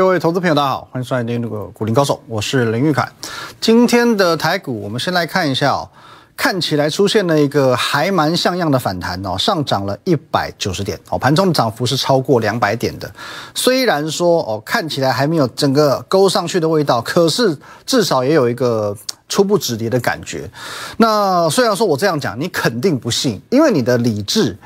各位投资朋友，大家好，欢迎收看今天这个股林高手，我是林玉凯。今天的台股，我们先来看一下哦，看起来出现了一个还蛮像样的反弹哦，上涨了一百九十点哦，盘中的涨幅是超过两百点的。虽然说哦，看起来还没有整个勾上去的味道，可是至少也有一个初步止跌的感觉。那虽然说我这样讲，你肯定不信，因为你的理智。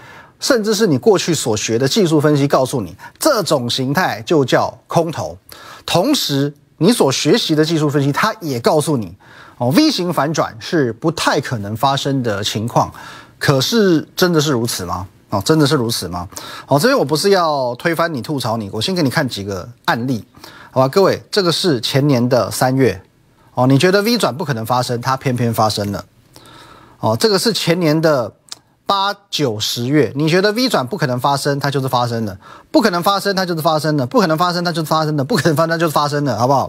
甚至是你过去所学的技术分析告诉你，这种形态就叫空头。同时，你所学习的技术分析，它也告诉你，哦，V 型反转是不太可能发生的情况。可是，真的是如此吗？哦，真的是如此吗？哦，这边我不是要推翻你、吐槽你，我先给你看几个案例，好吧？各位，这个是前年的三月，哦，你觉得 V 转不可能发生，它偏偏发生了。哦，这个是前年的。八九十月，你觉得 V 转不可能发生，它就是发生了；不可能发生，它就是发生了；不可能发生，它就是发生了；不可能发生，它就是发生了，好不好？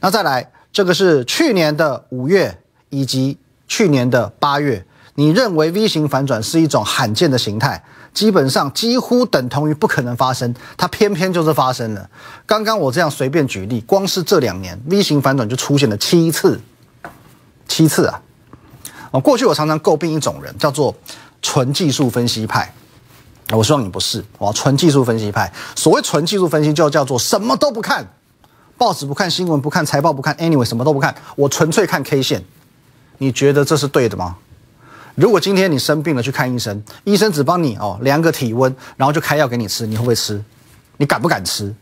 那再来，这个是去年的五月以及去年的八月，你认为 V 型反转是一种罕见的形态，基本上几乎等同于不可能发生，它偏偏就是发生了。刚刚我这样随便举例，光是这两年 V 型反转就出现了七次，七次啊！哦，过去我常常诟病一种人，叫做。纯技术分析派，我希望你不是哦。纯技术分析派，所谓纯技术分析就叫做什么都不看，报纸不看，新闻不看，财报不看，anyway 什么都不看，我纯粹看 K 线。你觉得这是对的吗？如果今天你生病了去看医生，医生只帮你哦量个体温，然后就开药给你吃，你会不会吃？你敢不敢吃？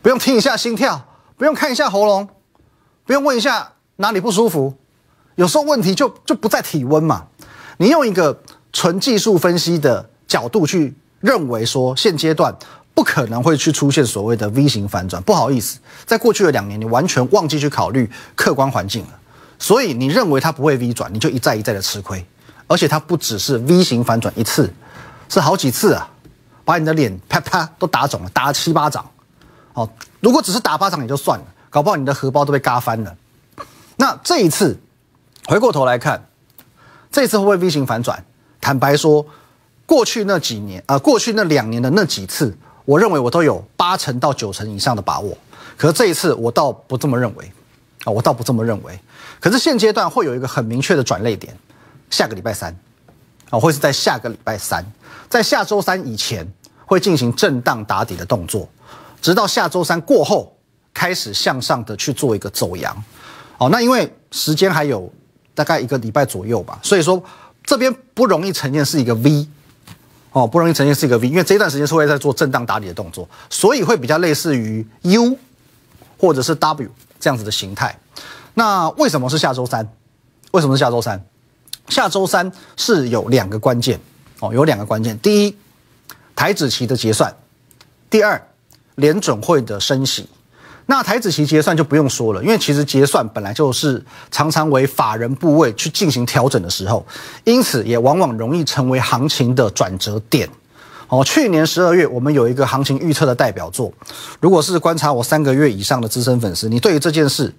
不用听一下心跳，不用看一下喉咙，不用问一下哪里不舒服，有时候问题就就不在体温嘛。你用一个纯技术分析的角度去认为说，现阶段不可能会去出现所谓的 V 型反转。不好意思，在过去的两年，你完全忘记去考虑客观环境了。所以你认为它不会 V 转，你就一再一再的吃亏。而且它不只是 V 型反转一次，是好几次啊，把你的脸啪啪都打肿了，打了七八掌。哦，如果只是打巴掌也就算了，搞不好你的荷包都被嘎翻了。那这一次回过头来看。这次会不会 V 型反转？坦白说，过去那几年，呃，过去那两年的那几次，我认为我都有八成到九成以上的把握。可是这一次，我倒不这么认为，啊，我倒不这么认为。可是现阶段会有一个很明确的转类点，下个礼拜三，啊，会是在下个礼拜三，在下周三以前会进行震荡打底的动作，直到下周三过后开始向上的去做一个走阳。哦，那因为时间还有。大概一个礼拜左右吧，所以说这边不容易呈现是一个 V，哦，不容易呈现是一个 V，因为这段时间是会在做震荡打底的动作，所以会比较类似于 U 或者是 W 这样子的形态。那为什么是下周三？为什么是下周三？下周三是有两个关键哦，有两个关键。第一，台指期的结算；第二，联准会的升息。那台子期结算就不用说了，因为其实结算本来就是常常为法人部位去进行调整的时候，因此也往往容易成为行情的转折点。哦，去年十二月我们有一个行情预测的代表作，如果是观察我三个月以上的资深粉丝，你对于这件事，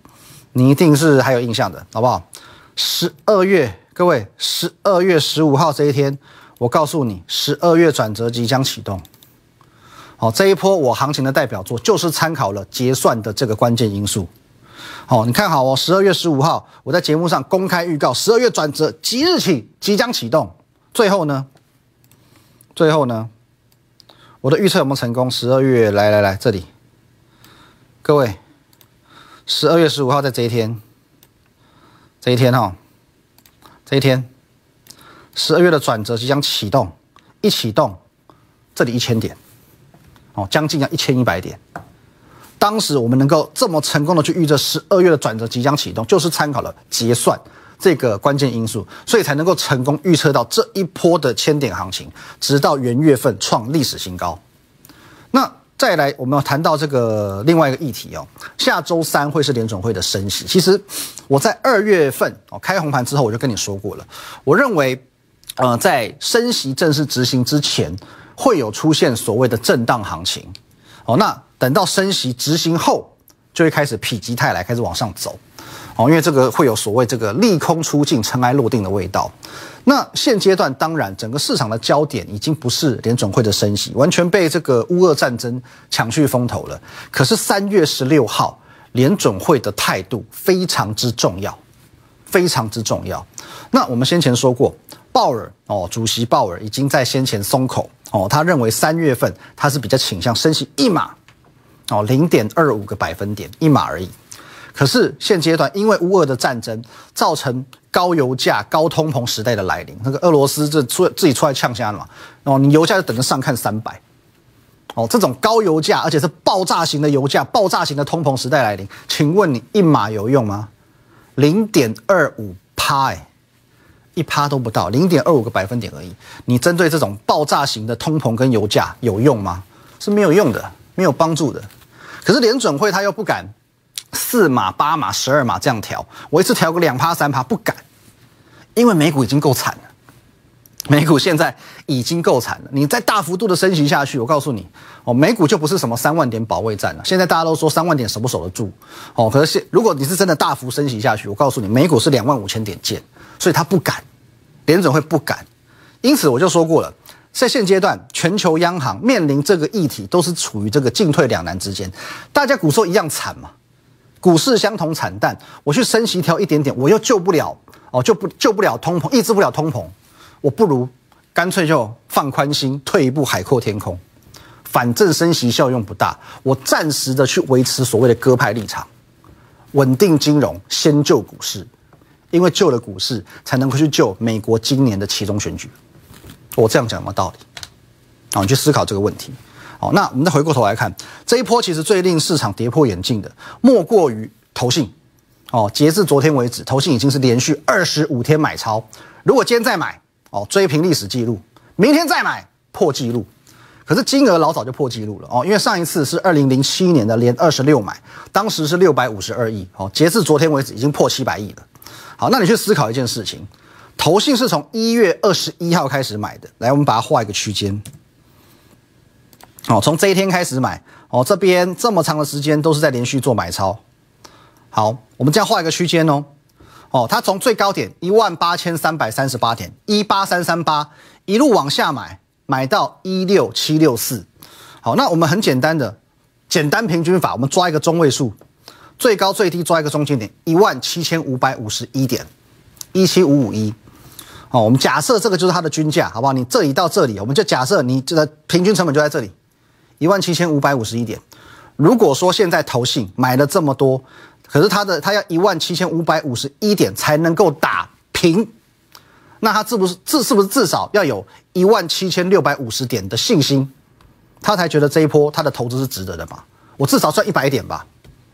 你一定是还有印象的，好不好？十二月，各位，十二月十五号这一天，我告诉你，十二月转折即将启动。好，这一波我行情的代表作就是参考了结算的这个关键因素。好，你看好哦，十二月十五号我在节目上公开预告，十二月转折即日起即将启动。最后呢，最后呢，我的预测有没有成功？十二月来来来这里，各位，十二月十五号在这一天，这一天哈，这一天，十二月的转折即将启动，一启动，这里一千点。哦，将近要一千一百点。当时我们能够这么成功的去预测十二月的转折即将启动，就是参考了结算这个关键因素，所以才能够成功预测到这一波的千点行情，直到元月份创历史新高。那再来，我们要谈到这个另外一个议题哦，下周三会是联总会的升息。其实我在二月份哦开红盘之后，我就跟你说过了，我认为，呃，在升息正式执行之前。会有出现所谓的震荡行情，哦，那等到升息执行后，就会开始否极泰来，开始往上走，哦，因为这个会有所谓这个利空出尽、尘埃落定的味道。那现阶段当然整个市场的焦点已经不是联准会的升息，完全被这个乌俄战争抢去风头了。可是三月十六号联准会的态度非常之重要，非常之重要。那我们先前说过，鲍尔哦，主席鲍尔已经在先前松口哦，他认为三月份他是比较倾向升息一码。哦，零点二五个百分点一码而已。可是现阶段，因为乌俄的战争造成高油价、高通膨时代的来临，那个俄罗斯这出自己出来呛虾了嘛？哦，你油价就等着上看三百。哦，这种高油价，而且是爆炸型的油价、爆炸型的通膨时代来临，请问你一码有用吗？零点二五趴，哎，一趴都不到，零点二五个百分点而已。你针对这种爆炸型的通膨跟油价有用吗？是没有用的，没有帮助的。可是联准会他又不敢四码八码十二码这样调，我一次调个两趴三趴不敢，因为美股已经够惨了，美股现在已经够惨了，你再大幅度的升级下去，我告诉你哦，美股就不是什么三万点保卫战了。现在大家都说三万点守不守得住哦，可是如果你是真的大幅升级下去，我告诉你，美股是两万五千点见，所以他不敢，联准会不敢，因此我就说过了。在现阶段，全球央行面临这个议题，都是处于这个进退两难之间。大家股市一样惨嘛，股市相同惨淡。我去升息调一点点，我又救不了哦，救不救不了通膨，抑制不了通膨，我不如干脆就放宽心，退一步海阔天空。反正升息效用不大，我暂时的去维持所谓的鸽派立场，稳定金融，先救股市，因为救了股市，才能够去救美国今年的其中选举。我这样讲有没有道理？啊，你去思考这个问题。好，那我们再回过头来看这一波，其实最令市场跌破眼镜的，莫过于投信。哦，截至昨天为止，投信已经是连续二十五天买超。如果今天再买，哦，追平历史记录；明天再买，破纪录。可是金额老早就破纪录了哦，因为上一次是二零零七年的连二十六买，当时是六百五十二亿。哦，截至昨天为止，已经破七百亿了。好，那你去思考一件事情。投信是从一月二十一号开始买的，来，我们把它画一个区间。好，从这一天开始买，哦，这边这么长的时间都是在连续做买超。好，我们这样画一个区间哦，哦，它从最高点一万八千三百三十八点一八三三八一路往下买，买到一六七六四。好，那我们很简单的简单平均法，我们抓一个中位数，最高最低抓一个中间点一万七千五百五十一点一七五五一。哦，我们假设这个就是它的均价，好不好？你这里到这里，我们就假设你这个平均成本就在这里，一万七千五百五十一点。如果说现在投信买了这么多，可是他的他要一万七千五百五十一点才能够打平，那他是不是至是不是至少要有一万七千六百五十点的信心，他才觉得这一波他的投资是值得的嘛？我至少赚一百点吧，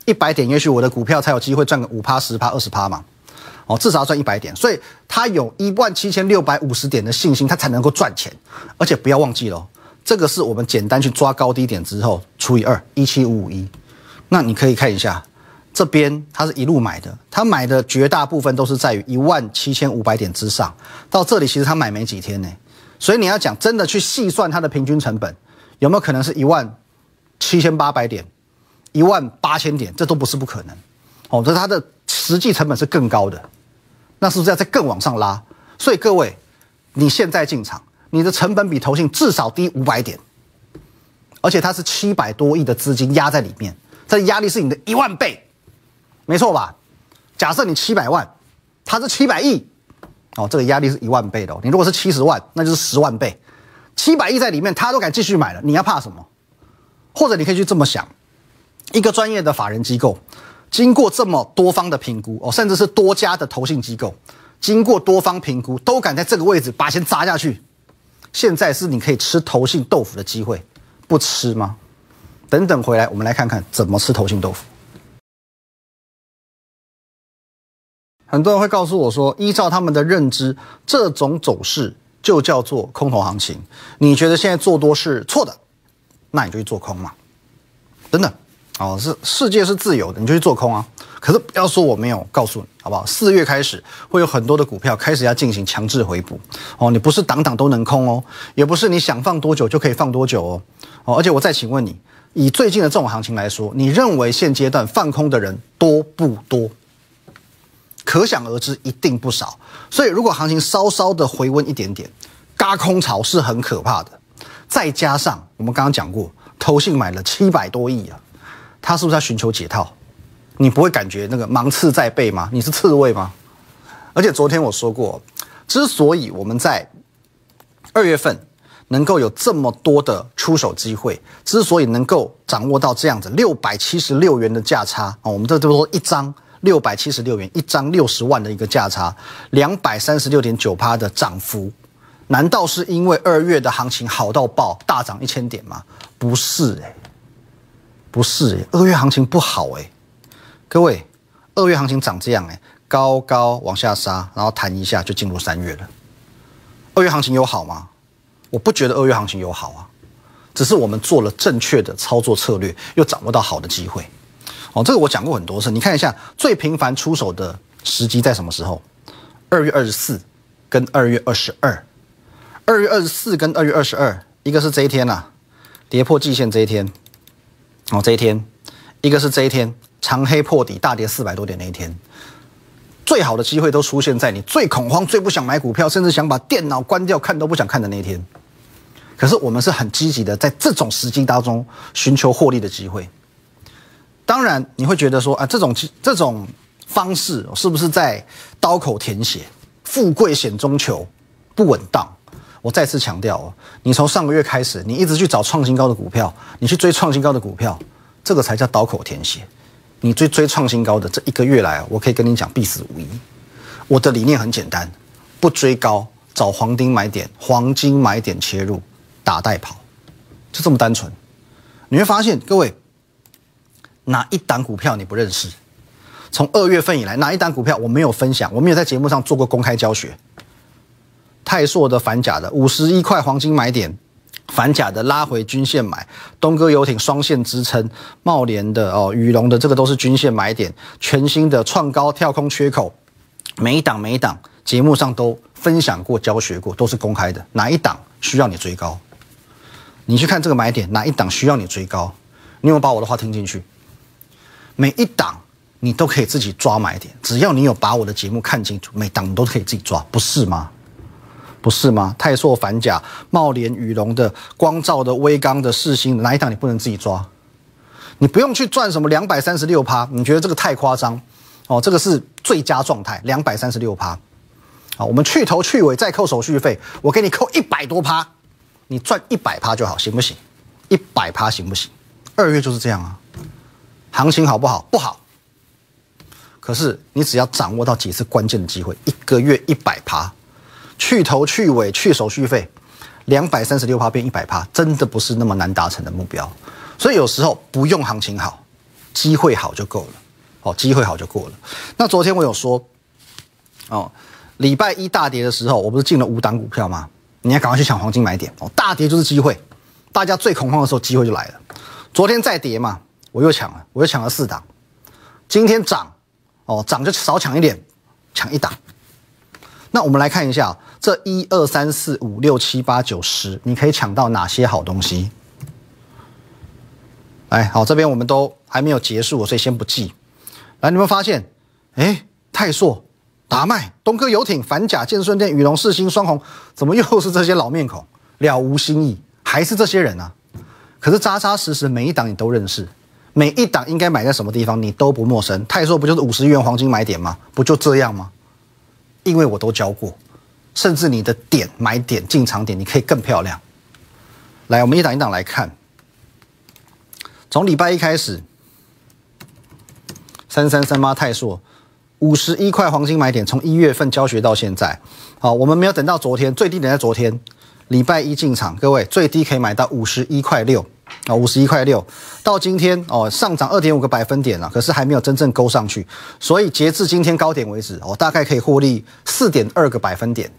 一百点也许我的股票才有机会赚个五趴、十趴、二十趴嘛。哦，至少要赚一百点，所以他有一万七千六百五十点的信心，他才能够赚钱。而且不要忘记了，这个是我们简单去抓高低点之后除以二，一七五五一。那你可以看一下，这边他是一路买的，他买的绝大部分都是在于一万七千五百点之上。到这里其实他买没几天呢，所以你要讲真的去细算它的平均成本，有没有可能是一万七千八百点、一万八千点？这都不是不可能。哦，这它的实际成本是更高的。那是不是要再更往上拉？所以各位，你现在进场，你的成本比投信至少低五百点，而且它是七百多亿的资金压在里面，这压力是你的一万倍，没错吧？假设你七百万，他是七百亿，哦，这个压力是一万倍的。你如果是七十万，那就是十万倍，七百亿在里面，他都敢继续买了，你要怕什么？或者你可以去这么想，一个专业的法人机构。经过这么多方的评估哦，甚至是多家的投信机构，经过多方评估，都敢在这个位置把钱砸下去。现在是你可以吃投信豆腐的机会，不吃吗？等等回来，我们来看看怎么吃投信豆腐。很多人会告诉我说，依照他们的认知，这种走势就叫做空头行情。你觉得现在做多是错的，那你就去做空嘛。等等。哦，是世界是自由的，你就去做空啊。可是不要说我没有告诉你，好不好？四月开始会有很多的股票开始要进行强制回补。哦，你不是档档都能空哦，也不是你想放多久就可以放多久哦。哦，而且我再请问你，以最近的这种行情来说，你认为现阶段放空的人多不多？可想而知一定不少。所以如果行情稍稍的回温一点点，嘎空潮是很可怕的。再加上我们刚刚讲过，投信买了七百多亿啊，他是不是在寻求解套？你不会感觉那个芒刺在背吗？你是刺猬吗？而且昨天我说过，之所以我们在二月份能够有这么多的出手机会，之所以能够掌握到这样子六百七十六元的价差啊，我们这都说一张六百七十六元，一张六十万的一个价差，两百三十六点九趴的涨幅，难道是因为二月的行情好到爆，大涨一千点吗？不是哎，不是哎，二月行情不好哎。各位，二月行情涨这样哎，高高往下杀，然后弹一下就进入三月了。二月行情有好吗？我不觉得二月行情有好啊，只是我们做了正确的操作策略，又掌握到好的机会。哦，这个我讲过很多次，你看一下最频繁出手的时机在什么时候？二月二十四跟二月二十二，二月二十四跟二月二十二，一个是这一天呐，跌破季线这一天，哦这一天，一个是这一天。长黑破底，大跌四百多点那一天，最好的机会都出现在你最恐慌、最不想买股票，甚至想把电脑关掉看都不想看的那一天。可是我们是很积极的，在这种时机当中寻求获利的机会。当然，你会觉得说啊，这种这种方式是不是在刀口舔血？富贵险中求，不稳当。我再次强调哦，你从上个月开始，你一直去找创新高的股票，你去追创新高的股票，这个才叫刀口舔血。你追追创新高的这一个月来，我可以跟你讲必死无疑。我的理念很简单，不追高，找黄金买点，黄金买点切入，打带跑，就这么单纯。你会发现，各位哪一档股票你不认识？从二月份以来，哪一档股票我没有分享，我没有在节目上做过公开教学。泰硕的反甲的五十一块黄金买点。反甲的拉回均线买，东哥游艇双线支撑，茂联的哦，宇龙的这个都是均线买点，全新的创高跳空缺口，每一档每一档节目上都分享过教学过，都是公开的。哪一档需要你追高？你去看这个买点，哪一档需要你追高？你有没有把我的话听进去？每一档你都可以自己抓买点，只要你有把我的节目看清楚，每档你都可以自己抓，不是吗？不是吗？泰硕反甲、茂联、羽龙的、光照的、微刚的、世星的，哪一档你不能自己抓？你不用去赚什么两百三十六趴，你觉得这个太夸张？哦，这个是最佳状态，两百三十六趴。好，我们去头去尾再扣手续费，我给你扣一百多趴，你赚一百趴就好，行不行？一百趴行不行？二月就是这样啊，行情好不好？不好。可是你只要掌握到几次关键的机会，一个月一百趴。去头去尾去手续费，两百三十六趴变一百趴，真的不是那么难达成的目标。所以有时候不用行情好，机会好就够了。哦，机会好就够了。那昨天我有说，哦，礼拜一大跌的时候，我不是进了五档股票吗？你要赶快去抢黄金买点哦。大跌就是机会，大家最恐慌的时候，机会就来了。昨天再跌嘛，我又抢了，我又抢了四档。今天涨，哦，涨就少抢一点，抢一档。那我们来看一下，这一二三四五六七八九十，你可以抢到哪些好东西？来，好，这边我们都还没有结束，所以先不记。来，你们发现，哎，泰硕、达麦、东哥游艇、反甲、建顺店、宇龙、世星、双红，怎么又是这些老面孔？了无新意，还是这些人啊？可是扎扎实实，每一档你都认识，每一档应该买在什么地方，你都不陌生。泰硕不就是五十元黄金买点吗？不就这样吗？因为我都教过，甚至你的点买点进场点，你可以更漂亮。来，我们一档一档来看。从礼拜一开始，三三三八泰硕五十一块黄金买点，从一月份教学到现在，好，我们没有等到昨天，最低点在昨天，礼拜一进场，各位最低可以买到五十一块六。啊，五十一块六，到今天哦，上涨二点五个百分点了，可是还没有真正勾上去，所以截至今天高点为止，哦，大概可以获利四点二个百分点。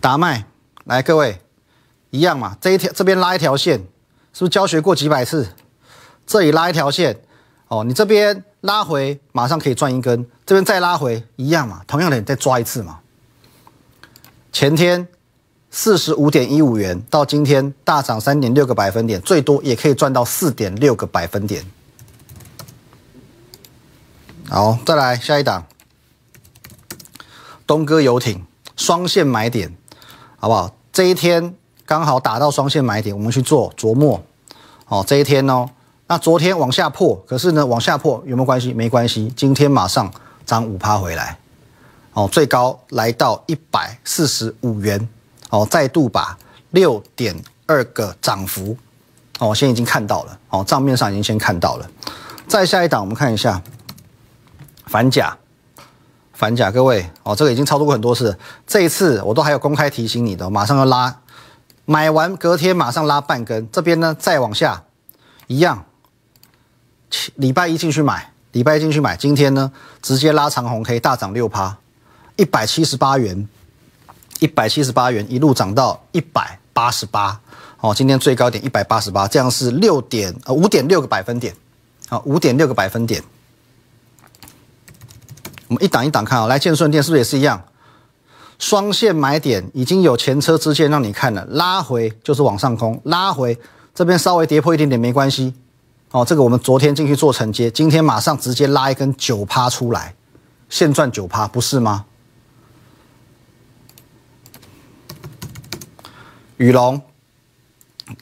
达麦，来各位，一样嘛，这一条这边拉一条线，是不是教学过几百次？这里拉一条线，哦，你这边拉回，马上可以赚一根，这边再拉回，一样嘛，同样的你再抓一次嘛。前天。四十五点一五元到今天大涨三点六个百分点，最多也可以赚到四点六个百分点。好，再来下一档，东哥游艇双线买点，好不好？这一天刚好打到双线买点，我们去做琢磨。哦，这一天哦，那昨天往下破，可是呢，往下破有没有关系？没关系，今天马上涨五趴回来。哦，最高来到一百四十五元。哦，再度把六点二个涨幅，哦，现在已经看到了。哦，账面上已经先看到了。再下一档，我们看一下反甲，反甲，各位，哦，这个已经操作过很多次，这一次我都还有公开提醒你的，马上要拉，买完隔天马上拉半根，这边呢再往下，一样，礼拜一进去买，礼拜一进去买，今天呢直接拉长红 K 大涨六趴，一百七十八元，一百七十八元一路涨到一百八十八，哦，今天最高点一百八十八，这样是六点呃五点六个百分点。好，五点六个百分点。我们一档一档看啊，来建顺店是不是也是一样？双线买点已经有前车之鉴让你看了，拉回就是往上空，拉回这边稍微跌破一点点没关系。哦，这个我们昨天进去做承接，今天马上直接拉一根九趴出来，现赚九趴不是吗？雨龙。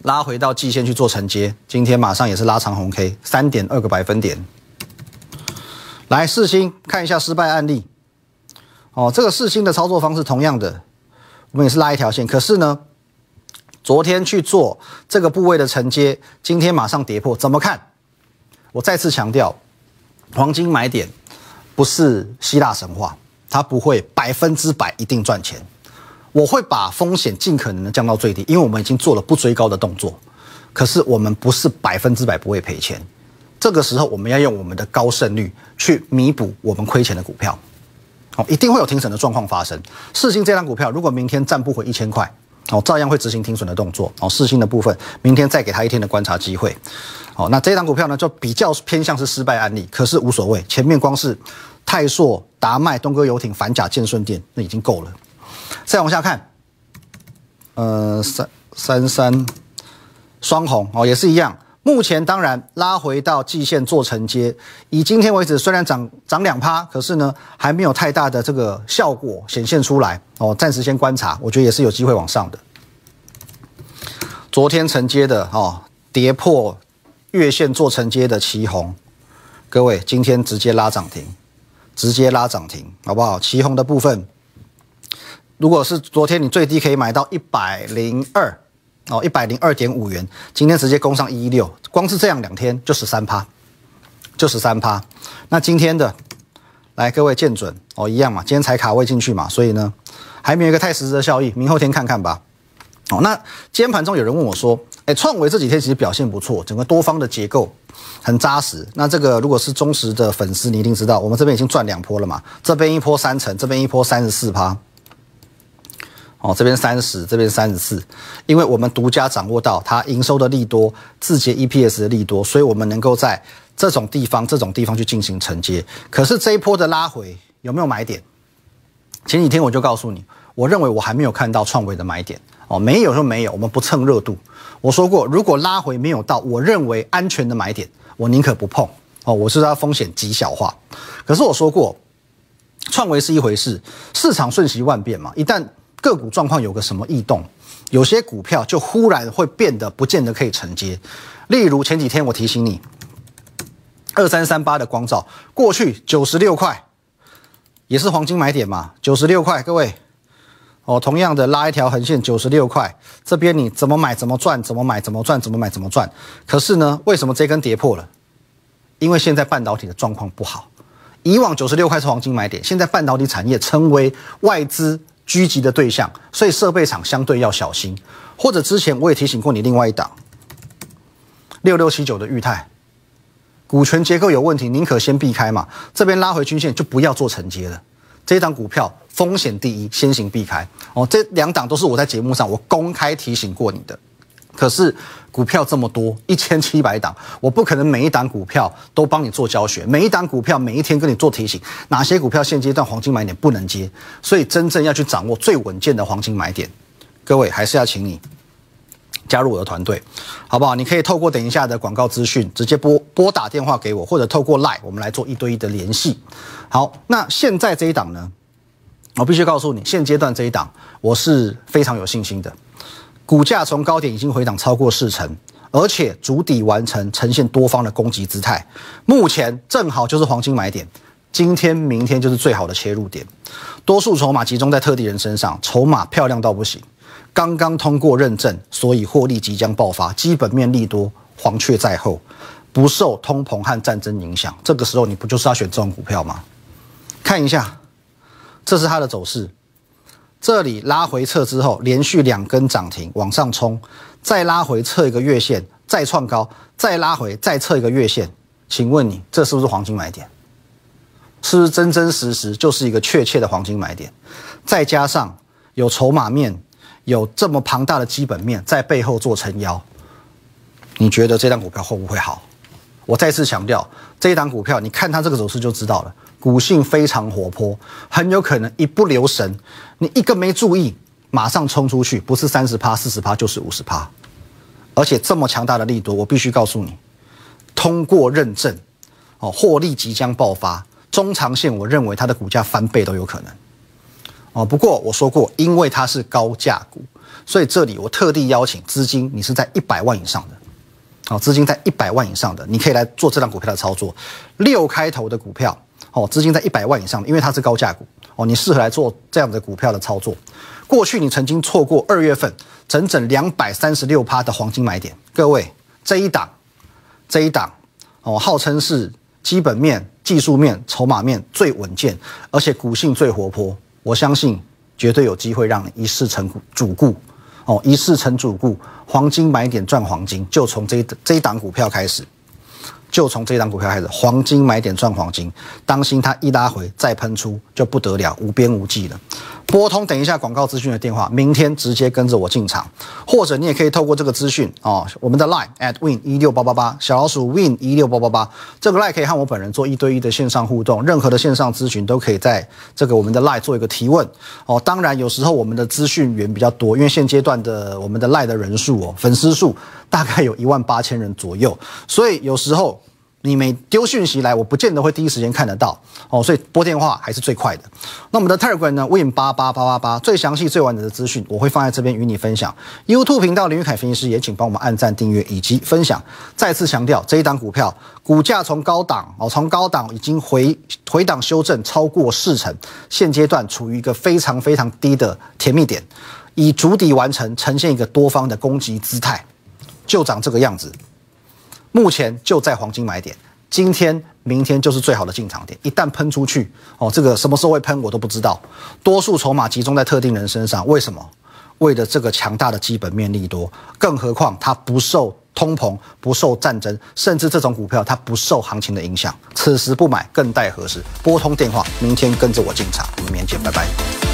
拉回到季线去做承接，今天马上也是拉长红 K，三点二个百分点。来四星看一下失败案例。哦，这个四星的操作方式同样的，我们也是拉一条线，可是呢，昨天去做这个部位的承接，今天马上跌破，怎么看？我再次强调，黄金买点不是希腊神话，它不会百分之百一定赚钱。我会把风险尽可能的降到最低，因为我们已经做了不追高的动作。可是我们不是百分之百不会赔钱，这个时候我们要用我们的高胜率去弥补我们亏钱的股票。哦，一定会有停损的状况发生。四星这张股票如果明天站不回一千块，哦，照样会执行停损的动作。哦，四星的部分明天再给他一天的观察机会。哦，那这张股票呢就比较偏向是失败案例，可是无所谓，前面光是泰硕、达麦、东哥游艇、反甲、建顺店那已经够了。再往下看，呃，三三三双红哦，也是一样。目前当然拉回到季线做承接，以今天为止虽然涨涨两趴，可是呢还没有太大的这个效果显现出来哦，暂时先观察，我觉得也是有机会往上的。昨天承接的哦，跌破月线做承接的旗红，各位今天直接拉涨停，直接拉涨停，好不好？旗红的部分。如果是昨天你最低可以买到一百零二哦，一百零二点五元，今天直接攻上一一六，光是这样两天就十三趴，就十三趴。那今天的来各位见准哦，一样嘛，今天才卡位进去嘛，所以呢还没有一个太实质的效益，明后天看看吧。哦，那今天盘中有人问我说，哎，创维这几天其实表现不错，整个多方的结构很扎实。那这个如果是忠实的粉丝，你一定知道，我们这边已经赚两波了嘛，这边一波三成，这边一波三十四趴。哦，这边三十，这边三十四，因为我们独家掌握到它营收的利多，字节 EPS 的利多，所以我们能够在这种地方、这种地方去进行承接。可是这一波的拉回有没有买点？前几天我就告诉你，我认为我还没有看到创维的买点。哦，没有就没有，我们不蹭热度。我说过，如果拉回没有到我认为安全的买点，我宁可不碰。哦，我是要风险极小化。可是我说过，创维是一回事，市场瞬息万变嘛，一旦个股状况有个什么异动，有些股票就忽然会变得不见得可以承接。例如前几天我提醒你，二三三八的光照过去九十六块，也是黄金买点嘛，九十六块，各位哦，同样的拉一条横线九十六块，这边你怎么买怎么赚，怎么买怎么赚，怎么买怎么赚。可是呢，为什么这根跌破了？因为现在半导体的状况不好，以往九十六块是黄金买点，现在半导体产业成为外资。狙击的对象，所以设备厂相对要小心。或者之前我也提醒过你，另外一档六六七九的裕泰，股权结构有问题，宁可先避开嘛。这边拉回均线就不要做承接了。这一档股票风险第一，先行避开。哦，这两档都是我在节目上我公开提醒过你的。可是股票这么多，一千七百档，我不可能每一档股票都帮你做教学，每一档股票每一天跟你做提醒，哪些股票现阶段黄金买点不能接，所以真正要去掌握最稳健的黄金买点，各位还是要请你加入我的团队，好不好？你可以透过等一下的广告资讯直接拨拨打电话给我，或者透过 Line 我们来做一对一的联系。好，那现在这一档呢，我必须告诉你，现阶段这一档我是非常有信心的，股价从高点已经回档超过四成，而且主底完成，呈现多方的攻击姿态，目前正好就是黄金买点。今天、明天就是最好的切入点，多数筹码集中在特定人身上，筹码漂亮到不行。刚刚通过认证，所以获利即将爆发，基本面利多，黄雀在后，不受通膨和战争影响。这个时候你不就是要选这种股票吗？看一下，这是它的走势，这里拉回撤之后，连续两根涨停往上冲，再拉回测一个月线，再创高，再拉回再测一个月线。请问你这是不是黄金买点？是不是真真实实就是一个确切的黄金买点？再加上有筹码面，有这么庞大的基本面在背后做撑腰，你觉得这张股票会不会好？我再次强调，这一档股票，你看它这个走势就知道了，股性非常活泼，很有可能一不留神，你一个没注意，马上冲出去，不是三十趴、四十趴，就是五十趴，而且这么强大的力度，我必须告诉你，通过认证，哦，获利即将爆发。中长线，我认为它的股价翻倍都有可能，哦。不过我说过，因为它是高价股，所以这里我特地邀请资金，你是在一百万以上的，哦，资金在一百万以上的，你可以来做这张股票的操作。六开头的股票，哦，资金在一百万以上的，因为它是高价股，哦，你适合来做这样的股票的操作。过去你曾经错过二月份整整两百三十六趴的黄金买点，各位这一档，这一档，哦，号称是基本面。技术面、筹码面最稳健，而且股性最活泼，我相信绝对有机会让你一试成主顾，哦，一试成主顾，黄金买点赚黄金，就从这这一档股票开始。就从这张股票开始，黄金买点赚黄金，当心它一拉回再喷出就不得了，无边无际了。拨通等一下广告资讯的电话，明天直接跟着我进场，或者你也可以透过这个资讯哦，我们的 line at win 一六八八八小老鼠 win 一六八八八，这个 line 可以和我本人做一对一的线上互动，任何的线上咨询都可以在这个我们的 line 做一个提问哦。当然有时候我们的资讯源比较多，因为现阶段的我们的 line 的人数哦，粉丝数大概有一万八千人左右，所以有时候。你每丢讯息来，我不见得会第一时间看得到哦，所以拨电话还是最快的。那我们的 Telegram 呢？Win 八八八八八，最详细、最完整的资讯我会放在这边与你分享。YouTube 频道林玉凯分析师也请帮我们按赞、订阅以及分享。再次强调，这一档股票股价从高档哦，从高档已经回回档修正超过四成，现阶段处于一个非常非常低的甜蜜点，以主底完成，呈现一个多方的攻击姿态，就长这个样子。目前就在黄金买点，今天、明天就是最好的进场点。一旦喷出去，哦，这个什么时候会喷我都不知道。多数筹码集中在特定人身上，为什么？为了这个强大的基本面利多，更何况它不受通膨、不受战争，甚至这种股票它不受行情的影响。此时不买更待何时？拨通电话，明天跟着我进场。我们明天见，拜拜。